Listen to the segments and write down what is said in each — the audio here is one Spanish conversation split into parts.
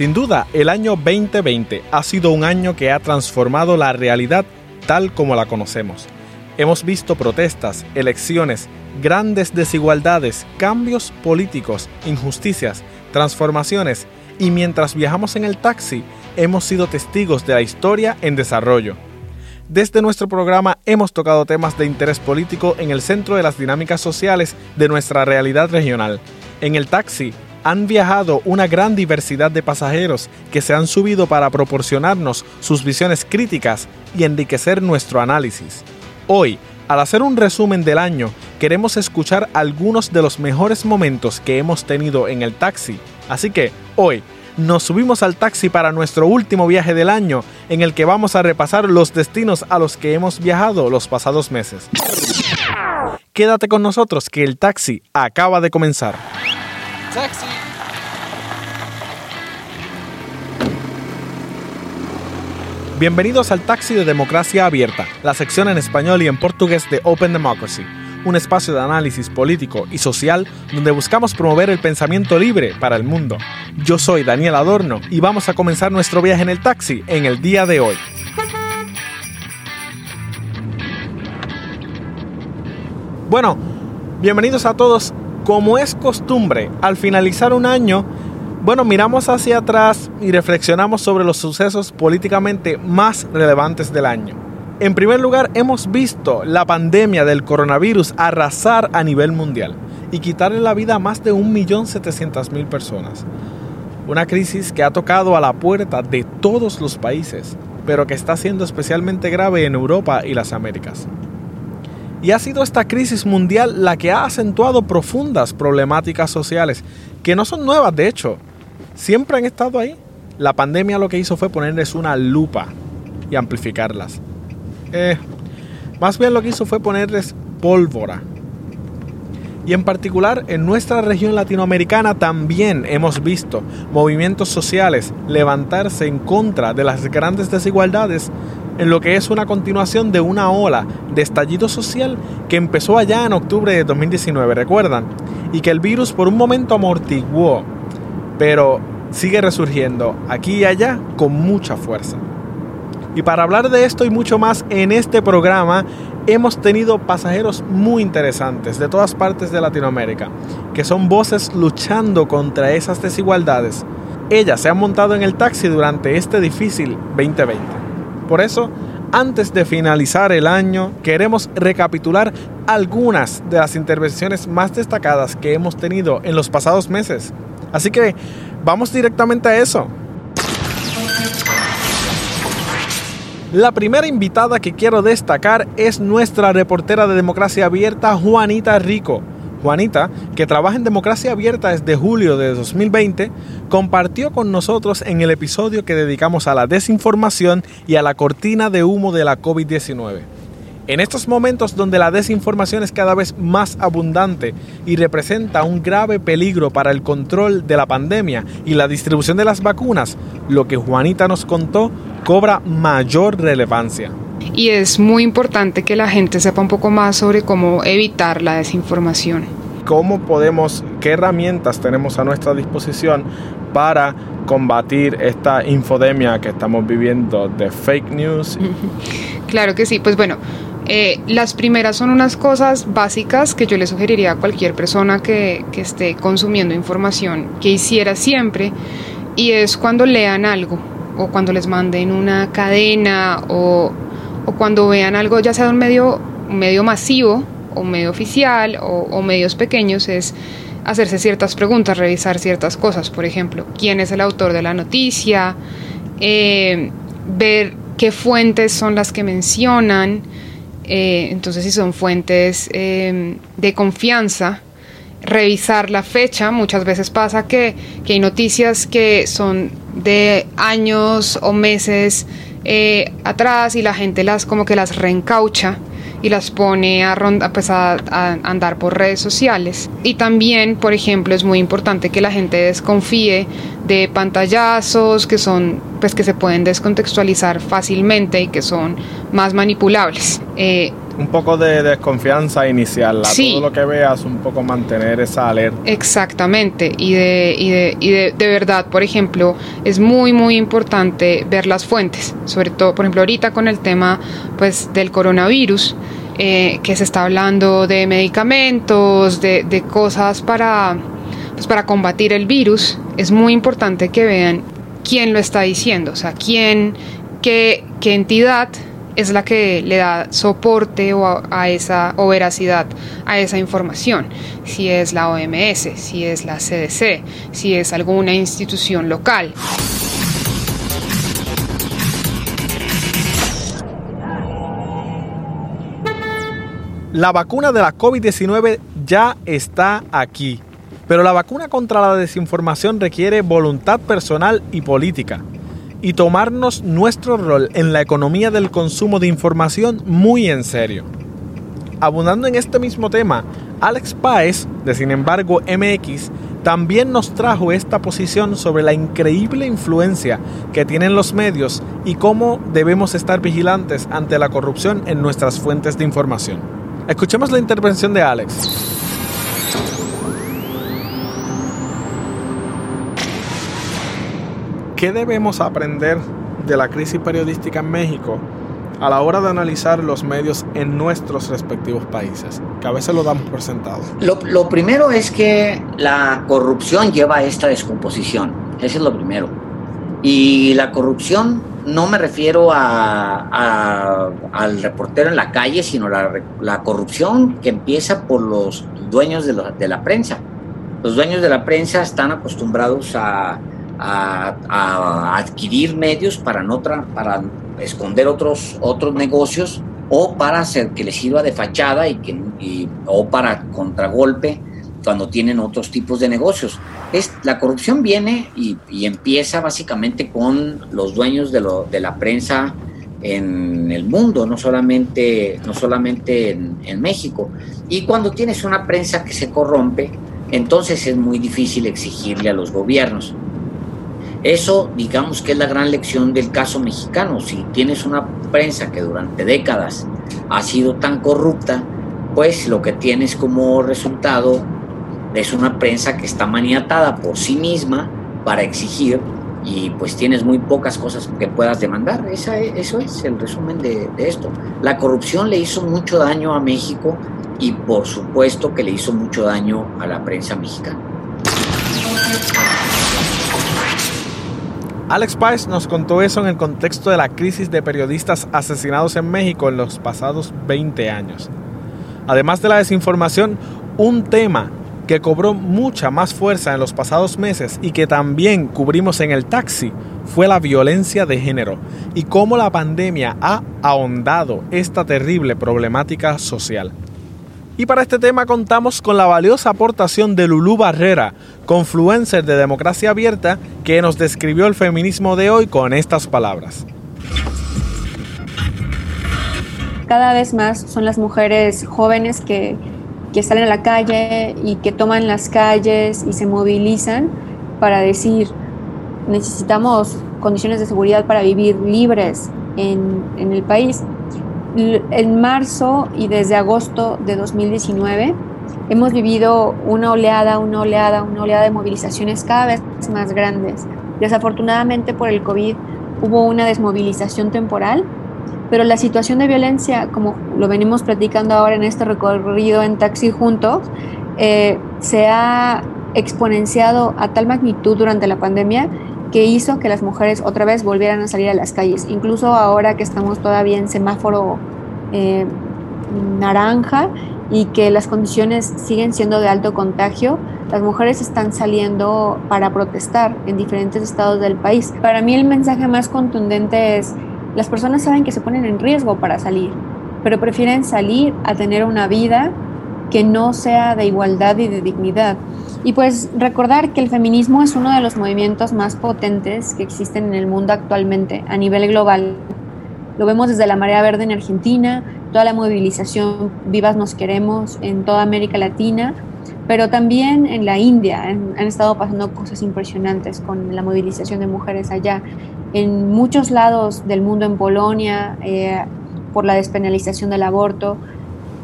Sin duda, el año 2020 ha sido un año que ha transformado la realidad tal como la conocemos. Hemos visto protestas, elecciones, grandes desigualdades, cambios políticos, injusticias, transformaciones y mientras viajamos en el taxi hemos sido testigos de la historia en desarrollo. Desde nuestro programa hemos tocado temas de interés político en el centro de las dinámicas sociales de nuestra realidad regional. En el taxi han viajado una gran diversidad de pasajeros que se han subido para proporcionarnos sus visiones críticas y enriquecer nuestro análisis. Hoy, al hacer un resumen del año, queremos escuchar algunos de los mejores momentos que hemos tenido en el taxi. Así que, hoy, nos subimos al taxi para nuestro último viaje del año, en el que vamos a repasar los destinos a los que hemos viajado los pasados meses. Quédate con nosotros que el taxi acaba de comenzar. Taxi. Bienvenidos al Taxi de Democracia Abierta, la sección en español y en portugués de Open Democracy un espacio de análisis político y social donde buscamos promover el pensamiento libre para el mundo. Yo soy Daniel Adorno y vamos a comenzar nuestro viaje en el taxi en el día de hoy. Bueno, bienvenidos a todos. Como es costumbre, al finalizar un año, bueno, miramos hacia atrás y reflexionamos sobre los sucesos políticamente más relevantes del año. En primer lugar, hemos visto la pandemia del coronavirus arrasar a nivel mundial y quitarle la vida a más de 1.700.000 personas. Una crisis que ha tocado a la puerta de todos los países, pero que está siendo especialmente grave en Europa y las Américas. Y ha sido esta crisis mundial la que ha acentuado profundas problemáticas sociales, que no son nuevas de hecho, siempre han estado ahí. La pandemia lo que hizo fue ponerles una lupa y amplificarlas. Eh, más bien lo que hizo fue ponerles pólvora. Y en particular en nuestra región latinoamericana también hemos visto movimientos sociales levantarse en contra de las grandes desigualdades en lo que es una continuación de una ola de estallido social que empezó allá en octubre de 2019, recuerdan, y que el virus por un momento amortiguó, pero sigue resurgiendo aquí y allá con mucha fuerza. Y para hablar de esto y mucho más en este programa, hemos tenido pasajeros muy interesantes de todas partes de Latinoamérica, que son voces luchando contra esas desigualdades. Ellas se han montado en el taxi durante este difícil 2020. Por eso, antes de finalizar el año, queremos recapitular algunas de las intervenciones más destacadas que hemos tenido en los pasados meses. Así que vamos directamente a eso. La primera invitada que quiero destacar es nuestra reportera de Democracia Abierta, Juanita Rico. Juanita, que trabaja en Democracia Abierta desde julio de 2020, compartió con nosotros en el episodio que dedicamos a la desinformación y a la cortina de humo de la COVID-19. En estos momentos donde la desinformación es cada vez más abundante y representa un grave peligro para el control de la pandemia y la distribución de las vacunas, lo que Juanita nos contó cobra mayor relevancia. Y es muy importante que la gente sepa un poco más sobre cómo evitar la desinformación. ¿Cómo podemos, qué herramientas tenemos a nuestra disposición para combatir esta infodemia que estamos viviendo de fake news? Claro que sí, pues bueno, eh, las primeras son unas cosas básicas que yo le sugeriría a cualquier persona que, esté consumiendo información que hiciera siempre y es cuando lean algo o cuando les manden una cadena o, cuando vean algo ya sea de un medio, medio masivo o medio oficial o, medios pequeños es hacerse ciertas preguntas, revisar ciertas cosas, por ejemplo, quién es el autor de la noticia, eh, ver qué fuentes son las que mencionan, eh, entonces si son fuentes em, de confianza, revisar la fecha, muchas veces pasa que, hay noticias que son de años o meses eh, atrás y la gente las como que las reencaucha y las pone a, pues a, andar por redes sociales. Y también, por ejemplo, es muy importante que la gente desconfíe de pantallazos que son, pues que se pueden descontextualizar fácilmente y que son más manipulables. Eh, un poco de desconfianza inicial, sí. todo lo que veas, un poco mantener esa alerta. Exactamente, y, de, y, de, y de, de, verdad, por ejemplo, es muy, muy importante ver las fuentes, sobre todo, por ejemplo, ahorita con el tema pues, del coronavirus, eh, que se está hablando de medicamentos, de, de cosas para, pues, para combatir el virus, es muy importante que vean quién lo está diciendo, o sea, quién, qué, qué entidad es la que le da soporte o a, esa veracidad a esa información. Si es la OMS, si es la CDC, si es alguna institución local. La vacuna de la COVID-19 ya está aquí, pero la vacuna contra la desinformación requiere voluntad personal y política y tomarnos nuestro rol en la economía del consumo de información muy en serio. Abundando en este mismo tema, Alex Páez, de Sin embargo MX, también nos trajo esta posición sobre la increíble influencia que tienen los medios y cómo debemos estar vigilantes ante la corrupción en nuestras fuentes de información. Escuchemos la intervención de Alex. ¿Qué debemos aprender de la crisis periodística en México a la hora de analizar los medios en nuestros respectivos países? Que a veces lo damos por sentado. Lo, lo primero es que la corrupción lleva a esta descomposición. Eso es lo primero. Y la corrupción no me refiero a, a, al reportero en la calle, sino la, la corrupción que empieza por los dueños de, lo, de, la prensa. Los dueños de la prensa están acostumbrados a, a adquirir medios para, no para esconder otros, otros negocios o para hacer que les sirva de fachada y que, o para contragolpe cuando tienen otros tipos de negocios. Es, la corrupción viene y, empieza básicamente con los dueños de, la prensa en el mundo, no solamente, no solamente en, en, México. Y cuando tienes una prensa que se corrompe, entonces es muy difícil exigirle a los gobiernos. Eso, digamos que es la gran lección del caso mexicano. Si tienes una prensa que durante décadas ha sido tan corrupta, pues lo que tienes como resultado es una prensa que está maniatada por sí misma para exigir y pues tienes muy pocas cosas que puedas demandar. Esa es, eso es el resumen de, de, esto. La corrupción le hizo mucho daño a México y por supuesto que le hizo mucho daño a la prensa mexicana. Alex Páez nos contó eso en el contexto de la crisis de periodistas asesinados en México en los pasados 20 años. Además de la desinformación, un tema que cobró mucha más fuerza en los pasados meses y que también cubrimos en el taxi fue la violencia de género y cómo la pandemia ha ahondado esta terrible problemática social. Y para este tema contamos con la valiosa aportación de Lulú Barrera, confluencer de Democracia Abierta, que nos describió el feminismo de hoy con estas palabras. Cada vez más son las mujeres jóvenes que que salen a la calle y que toman las calles y se movilizan para decir, necesitamos condiciones de seguridad para vivir libres en, en el país. En marzo y desde agosto de 2019 hemos vivido una oleada, una oleada, una oleada de movilizaciones cada vez más grandes. Desafortunadamente por el COVID hubo una desmovilización temporal pero la situación de violencia, como lo venimos platicando ahora en este recorrido en taxi juntos, eh, se ha exponenciado a tal magnitud durante la pandemia que hizo que las mujeres otra vez volvieran a salir a las calles. Incluso ahora que estamos todavía en semáforo eh, naranja y que las condiciones siguen siendo de alto contagio, las mujeres están saliendo para protestar en diferentes estados del país. Para mí el mensaje más contundente es las personas saben que se ponen en riesgo para salir, pero prefieren salir a tener una vida que no sea de igualdad y de dignidad. Y pues recordar que el feminismo es uno de los movimientos más potentes que existen en el mundo actualmente a nivel global. Lo vemos desde la Marea Verde en Argentina, toda la movilización Vivas Nos Queremos en toda América Latina, pero también en la India han, estado pasando cosas impresionantes con la movilización de mujeres allá en muchos lados del mundo, en Polonia, eh, por la despenalización del aborto.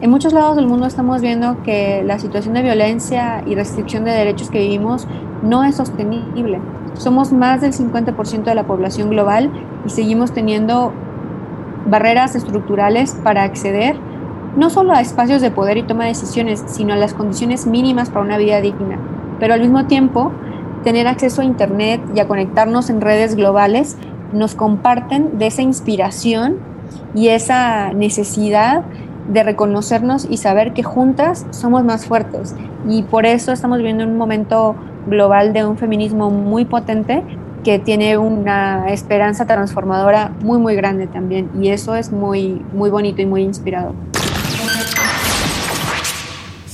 En muchos lados del mundo estamos viendo que la situación de violencia y restricción de derechos que vivimos no es sostenible. Somos más del 50% de la población global y seguimos teniendo barreras estructurales para acceder no solo a espacios de poder y toma de decisiones, sino a las condiciones mínimas para una vida digna. Pero al mismo tiempo, tener acceso a Internet y a conectarnos en redes globales nos comparten de esa inspiración y esa necesidad de reconocernos y saber que juntas somos más fuertes. Y por eso estamos viviendo un momento global de un feminismo muy potente que tiene una esperanza transformadora muy muy grande también y eso es muy muy bonito y muy inspirador.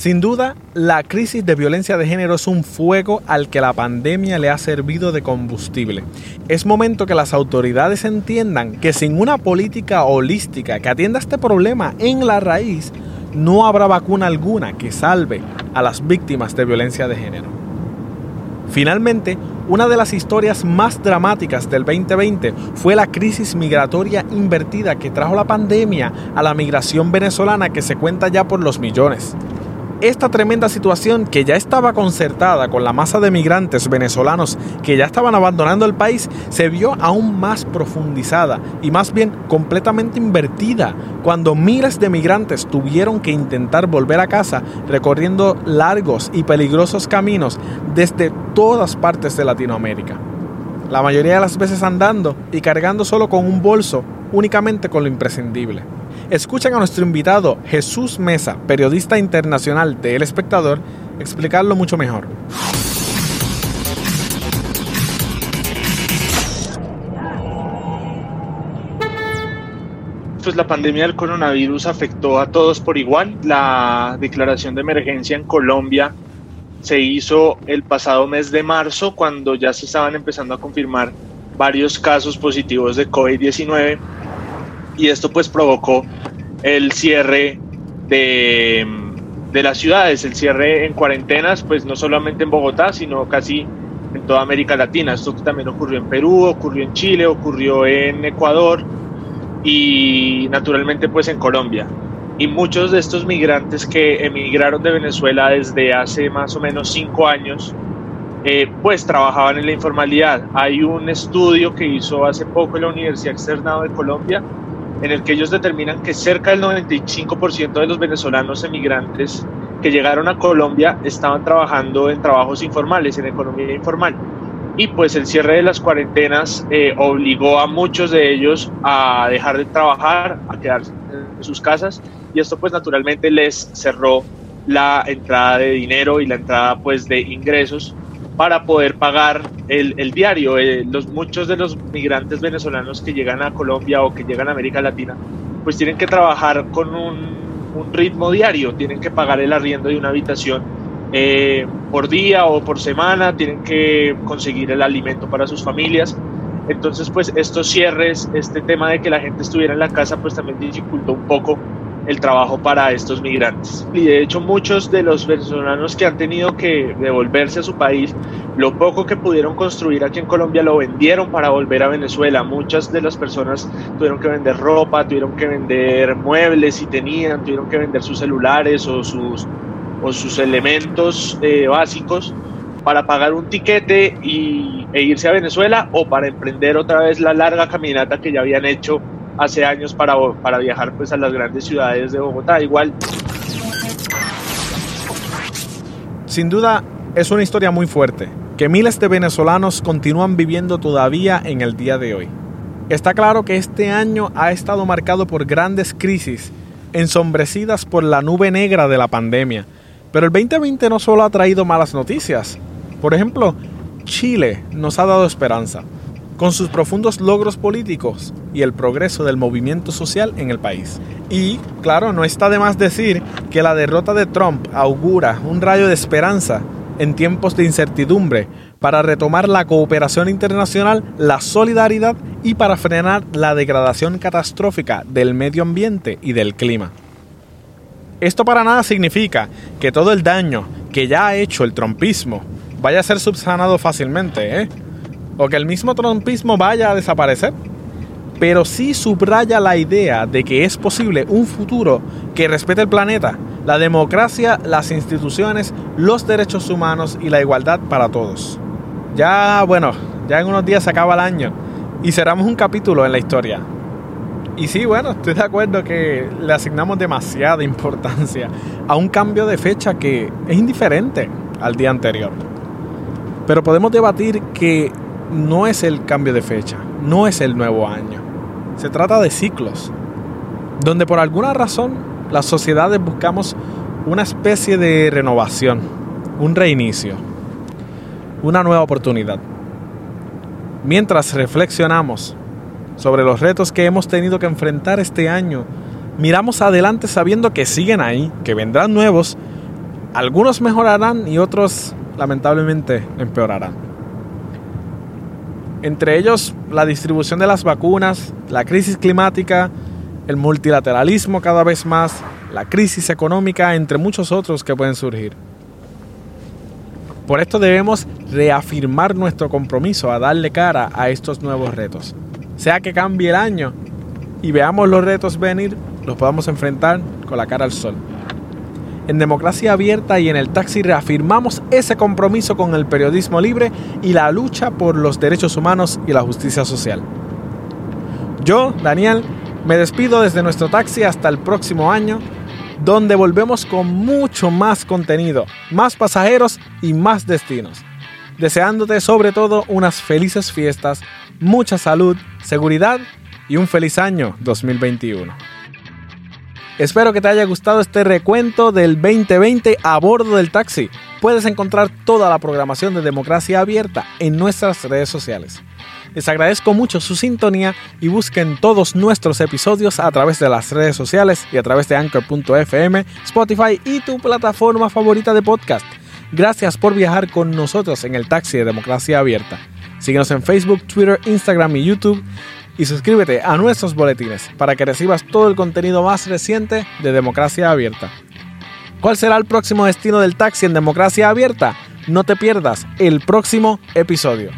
Sin duda, la crisis de violencia de género es un fuego al que la pandemia le ha servido de combustible. Es momento que las autoridades entiendan que sin una política holística que atienda este problema en la raíz, no habrá vacuna alguna que salve a las víctimas de violencia de género. Finalmente, una de las historias más dramáticas del 2020 fue la crisis migratoria invertida que trajo la pandemia a la migración venezolana que se cuenta ya por los millones esta tremenda situación que ya estaba concertada con la masa de migrantes venezolanos que ya estaban abandonando el país se vio aún más profundizada y más bien completamente invertida cuando miles de migrantes tuvieron que intentar volver a casa recorriendo largos y peligrosos caminos desde todas partes de Latinoamérica. La mayoría de las veces andando y cargando solo con un bolso, únicamente con lo imprescindible. Escuchen a nuestro invitado Jesús Mesa, periodista internacional de El Espectador, explicarlo mucho mejor. Pues la pandemia del coronavirus afectó a todos por igual. La declaración de emergencia en Colombia se hizo el pasado mes de marzo cuando ya se estaban empezando a confirmar varios casos positivos de COVID-19 y esto pues provocó el cierre de, de, las ciudades, el cierre en cuarentenas, pues no solamente en Bogotá, sino casi en toda América Latina. Esto también ocurrió en Perú, ocurrió en Chile, ocurrió en Ecuador y naturalmente pues en Colombia. Y muchos de estos migrantes que emigraron de Venezuela desde hace más o menos cinco años, eh, pues trabajaban en la informalidad. Hay un estudio que hizo hace poco la Universidad Externado de Colombia en el que ellos determinan que cerca del 95% de los venezolanos emigrantes que llegaron a Colombia estaban trabajando en trabajos informales, en economía informal. Y pues el cierre de las cuarentenas eh, obligó a muchos de ellos a dejar de trabajar, a quedarse en sus casas y esto pues naturalmente les cerró la entrada de dinero y la entrada pues de ingresos para poder pagar el, el diario. Eh, los, muchos de los migrantes venezolanos que llegan a Colombia o que llegan a América Latina, pues tienen que trabajar con un, un ritmo diario, tienen que pagar el arriendo de una habitación eh, por día o por semana, tienen que conseguir el alimento para sus familias. Entonces, pues estos cierres, este tema de que la gente estuviera en la casa, pues también dificultó un poco el trabajo para estos migrantes. Y de hecho muchos de los venezolanos que han tenido que devolverse a su país, lo poco que pudieron construir aquí en Colombia lo vendieron para volver a Venezuela. Muchas de las personas tuvieron que vender ropa, tuvieron que vender muebles si tenían, tuvieron que vender sus celulares o sus, o sus elementos eh, básicos para pagar un tiquete y, e irse a Venezuela o para emprender otra vez la larga caminata que ya habían hecho hace años para, para viajar pues a las grandes ciudades de Bogotá. Igual. Sin duda es una historia muy fuerte, que miles de venezolanos continúan viviendo todavía en el día de hoy. Está claro que este año ha estado marcado por grandes crisis, ensombrecidas por la nube negra de la pandemia. Pero el 2020 no solo ha traído malas noticias. Por ejemplo, Chile nos ha dado esperanza con sus profundos logros políticos y el progreso del movimiento social en el país. Y, claro, no está de más decir que la derrota de Trump augura un rayo de esperanza en tiempos de incertidumbre para retomar la cooperación internacional, la solidaridad y para frenar la degradación catastrófica del medio ambiente y del clima. Esto para nada significa que todo el daño que ya ha hecho el trumpismo vaya a ser subsanado fácilmente, ¿eh? O que el mismo trumpismo vaya a desaparecer. pero sí subraya la idea de que es posible un futuro que respete el planeta, la democracia, las instituciones, los derechos humanos y la igualdad para todos. Ya, bueno, ya en unos días se acaba el año y cerramos un capítulo en la historia. Y sí, bueno, estoy de acuerdo que le asignamos demasiada importancia a un cambio de fecha que es indiferente al día anterior. Pero podemos debatir que no es el cambio de fecha, no es el nuevo año. Se trata de ciclos, donde por alguna razón las sociedades buscamos una especie de renovación, un reinicio, una nueva oportunidad. Mientras reflexionamos sobre los retos que hemos tenido que enfrentar este año, miramos adelante sabiendo que siguen ahí, que vendrán nuevos, algunos mejorarán y otros lamentablemente empeorarán. Entre ellos la distribución de las vacunas, la crisis climática, el multilateralismo cada vez más, la crisis económica, entre muchos otros que pueden surgir. Por esto debemos reafirmar nuestro compromiso a darle cara a estos nuevos retos. Sea que cambie el año y veamos los retos venir, los podamos enfrentar con la cara al sol. En Democracia Abierta y en el Taxi reafirmamos ese compromiso con el periodismo libre y la lucha por los derechos humanos y la justicia social. Yo, Daniel, me despido desde nuestro taxi hasta el próximo año, donde volvemos con mucho más contenido, más pasajeros y más destinos. Deseándote sobre todo unas felices fiestas, mucha salud, seguridad y un feliz año 2021. Espero que te haya gustado este recuento del 2020 a bordo del taxi. Puedes encontrar toda la programación de Democracia Abierta en nuestras redes sociales. Les agradezco mucho su sintonía y busquen todos nuestros episodios a través de las redes sociales y a través de anchor.fm, Spotify y tu plataforma favorita de podcast. Gracias por viajar con nosotros en el taxi de Democracia Abierta. Síguenos en Facebook, Twitter, Instagram y YouTube y suscríbete a nuestros boletines para que recibas todo el contenido más reciente de Democracia Abierta. ¿Cuál será el próximo destino del taxi en Democracia Abierta? No te pierdas el próximo episodio.